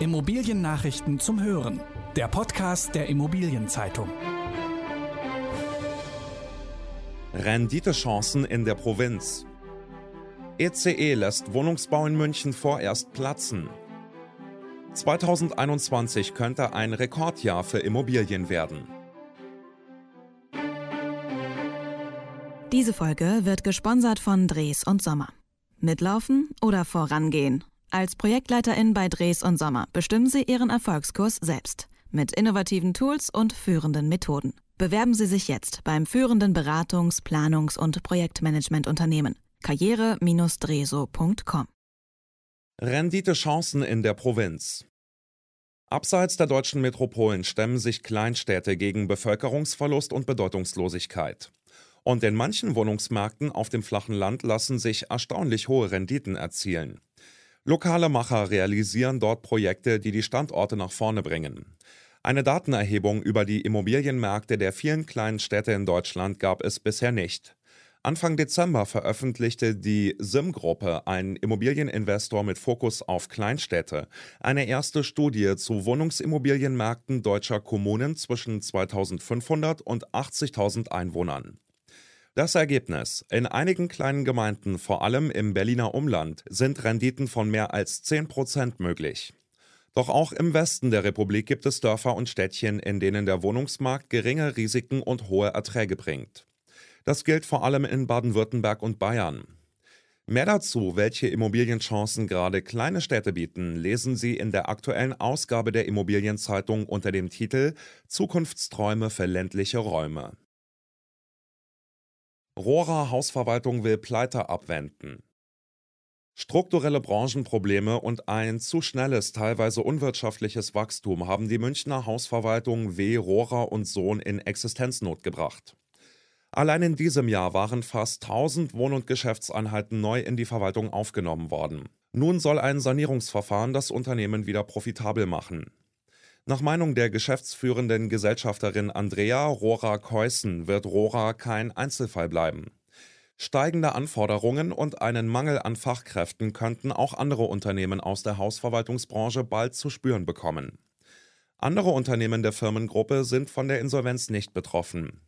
Immobiliennachrichten zum Hören. Der Podcast der Immobilienzeitung. Renditechancen in der Provinz. ECE lässt Wohnungsbau in München vorerst platzen. 2021 könnte ein Rekordjahr für Immobilien werden. Diese Folge wird gesponsert von Dres und Sommer. Mitlaufen oder vorangehen? Als Projektleiterin bei Dres und Sommer bestimmen Sie Ihren Erfolgskurs selbst mit innovativen Tools und führenden Methoden. Bewerben Sie sich jetzt beim führenden Beratungs-, Planungs- und Projektmanagementunternehmen karriere-dreso.com. Renditechancen in der Provinz. Abseits der deutschen Metropolen stemmen sich Kleinstädte gegen Bevölkerungsverlust und Bedeutungslosigkeit. Und in manchen Wohnungsmärkten auf dem flachen Land lassen sich erstaunlich hohe Renditen erzielen. Lokale Macher realisieren dort Projekte, die die Standorte nach vorne bringen. Eine Datenerhebung über die Immobilienmärkte der vielen kleinen Städte in Deutschland gab es bisher nicht. Anfang Dezember veröffentlichte die SIM-Gruppe, ein Immobilieninvestor mit Fokus auf Kleinstädte, eine erste Studie zu Wohnungsimmobilienmärkten deutscher Kommunen zwischen 2500 und 80.000 Einwohnern. Das Ergebnis. In einigen kleinen Gemeinden, vor allem im Berliner Umland, sind Renditen von mehr als 10% möglich. Doch auch im Westen der Republik gibt es Dörfer und Städtchen, in denen der Wohnungsmarkt geringe Risiken und hohe Erträge bringt. Das gilt vor allem in Baden-Württemberg und Bayern. Mehr dazu, welche Immobilienchancen gerade kleine Städte bieten, lesen Sie in der aktuellen Ausgabe der Immobilienzeitung unter dem Titel Zukunftsträume für ländliche Räume. Rohrer Hausverwaltung will Pleite abwenden. Strukturelle Branchenprobleme und ein zu schnelles, teilweise unwirtschaftliches Wachstum haben die Münchner Hausverwaltung W. Rohrer und Sohn in Existenznot gebracht. Allein in diesem Jahr waren fast 1000 Wohn- und Geschäftseinheiten neu in die Verwaltung aufgenommen worden. Nun soll ein Sanierungsverfahren das Unternehmen wieder profitabel machen. Nach Meinung der geschäftsführenden Gesellschafterin Andrea Rohrer-Keußen wird Rohrer kein Einzelfall bleiben. Steigende Anforderungen und einen Mangel an Fachkräften könnten auch andere Unternehmen aus der Hausverwaltungsbranche bald zu spüren bekommen. Andere Unternehmen der Firmengruppe sind von der Insolvenz nicht betroffen.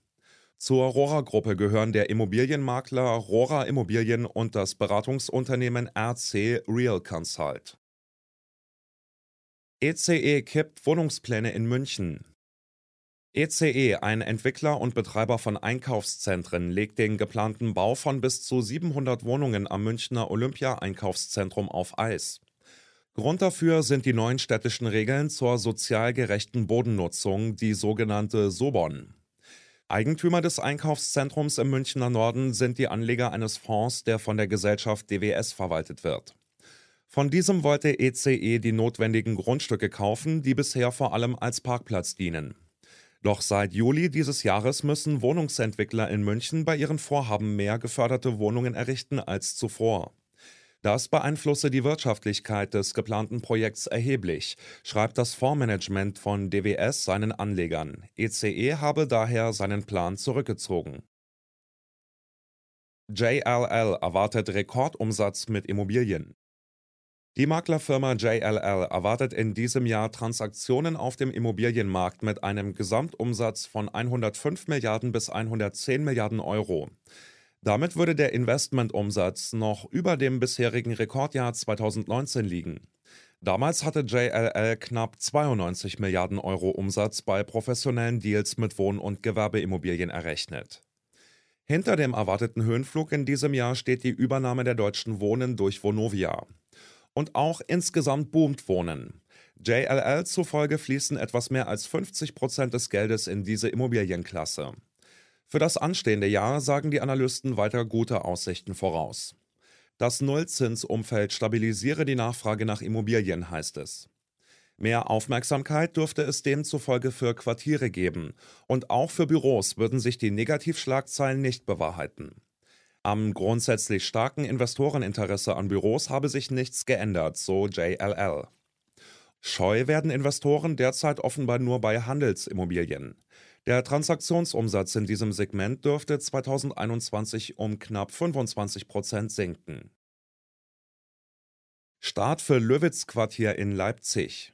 Zur Rohrer-Gruppe gehören der Immobilienmakler Rohrer Immobilien und das Beratungsunternehmen RC Real Consult. ECE kippt Wohnungspläne in München. ECE, ein Entwickler und Betreiber von Einkaufszentren, legt den geplanten Bau von bis zu 700 Wohnungen am Münchner Olympia-Einkaufszentrum auf Eis. Grund dafür sind die neuen städtischen Regeln zur sozial gerechten Bodennutzung, die sogenannte SOBON. Eigentümer des Einkaufszentrums im Münchner Norden sind die Anleger eines Fonds, der von der Gesellschaft DWS verwaltet wird. Von diesem wollte ECE die notwendigen Grundstücke kaufen, die bisher vor allem als Parkplatz dienen. Doch seit Juli dieses Jahres müssen Wohnungsentwickler in München bei ihren Vorhaben mehr geförderte Wohnungen errichten als zuvor. Das beeinflusse die Wirtschaftlichkeit des geplanten Projekts erheblich, schreibt das Fondsmanagement von DWS seinen Anlegern. ECE habe daher seinen Plan zurückgezogen. JLL erwartet Rekordumsatz mit Immobilien. Die Maklerfirma JLL erwartet in diesem Jahr Transaktionen auf dem Immobilienmarkt mit einem Gesamtumsatz von 105 Milliarden bis 110 Milliarden Euro. Damit würde der Investmentumsatz noch über dem bisherigen Rekordjahr 2019 liegen. Damals hatte JLL knapp 92 Milliarden Euro Umsatz bei professionellen Deals mit Wohn- und Gewerbeimmobilien errechnet. Hinter dem erwarteten Höhenflug in diesem Jahr steht die Übernahme der Deutschen Wohnen durch Vonovia und auch insgesamt boomt Wohnen. JLL zufolge fließen etwas mehr als 50 Prozent des Geldes in diese Immobilienklasse. Für das anstehende Jahr sagen die Analysten weiter gute Aussichten voraus. Das Nullzinsumfeld stabilisiere die Nachfrage nach Immobilien, heißt es. Mehr Aufmerksamkeit dürfte es demzufolge für Quartiere geben, und auch für Büros würden sich die Negativschlagzeilen nicht bewahrheiten. Am grundsätzlich starken Investoreninteresse an Büros habe sich nichts geändert, so JLL. Scheu werden Investoren derzeit offenbar nur bei Handelsimmobilien. Der Transaktionsumsatz in diesem Segment dürfte 2021 um knapp 25 Prozent sinken. Start für Löwitz-Quartier in Leipzig.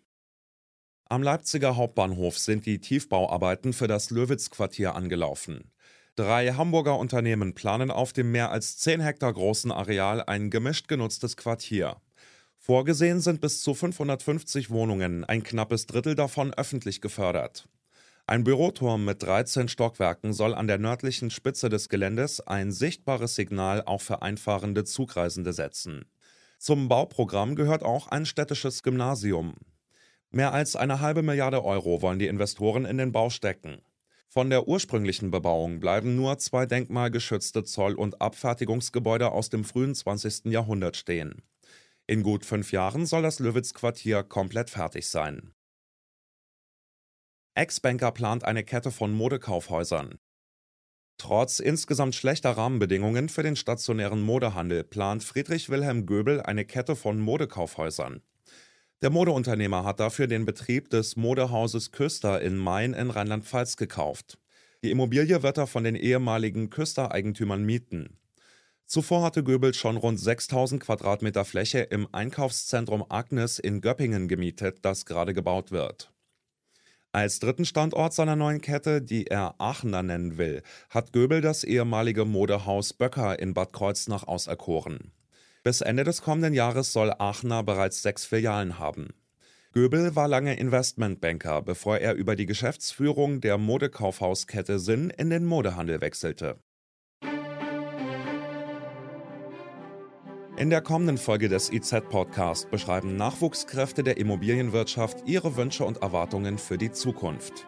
Am Leipziger Hauptbahnhof sind die Tiefbauarbeiten für das Löwitz-Quartier angelaufen. Drei Hamburger Unternehmen planen auf dem mehr als 10 Hektar großen Areal ein gemischt genutztes Quartier. Vorgesehen sind bis zu 550 Wohnungen, ein knappes Drittel davon öffentlich gefördert. Ein Büroturm mit 13 Stockwerken soll an der nördlichen Spitze des Geländes ein sichtbares Signal auch für einfahrende Zugreisende setzen. Zum Bauprogramm gehört auch ein städtisches Gymnasium. Mehr als eine halbe Milliarde Euro wollen die Investoren in den Bau stecken. Von der ursprünglichen Bebauung bleiben nur zwei denkmalgeschützte Zoll- und Abfertigungsgebäude aus dem frühen 20. Jahrhundert stehen. In gut fünf Jahren soll das Löwitz-Quartier komplett fertig sein. Ex-Banker plant eine Kette von Modekaufhäusern. Trotz insgesamt schlechter Rahmenbedingungen für den stationären Modehandel plant Friedrich Wilhelm Göbel eine Kette von Modekaufhäusern. Der Modeunternehmer hat dafür den Betrieb des Modehauses Küster in Main in Rheinland-Pfalz gekauft. Die Immobilie wird er von den ehemaligen Küster-Eigentümern mieten. Zuvor hatte Göbel schon rund 6000 Quadratmeter Fläche im Einkaufszentrum Agnes in Göppingen gemietet, das gerade gebaut wird. Als dritten Standort seiner neuen Kette, die er Aachener nennen will, hat Göbel das ehemalige Modehaus Böcker in Bad Kreuznach auserkoren. Bis Ende des kommenden Jahres soll Aachener bereits sechs Filialen haben. Göbel war lange Investmentbanker, bevor er über die Geschäftsführung der Modekaufhauskette Sinn in den Modehandel wechselte. In der kommenden Folge des IZ-Podcast beschreiben Nachwuchskräfte der Immobilienwirtschaft ihre Wünsche und Erwartungen für die Zukunft.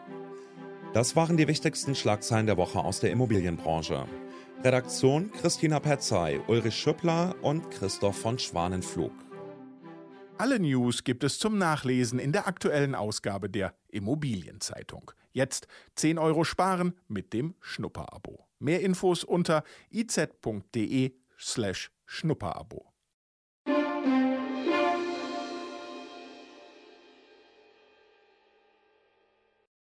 Das waren die wichtigsten Schlagzeilen der Woche aus der Immobilienbranche. Redaktion Christina Petzey, Ulrich Schüppler und Christoph von Schwanenflug. Alle News gibt es zum Nachlesen in der aktuellen Ausgabe der Immobilienzeitung. Jetzt 10 Euro sparen mit dem Schnupperabo. Mehr Infos unter iz.de slash Schnupperabo.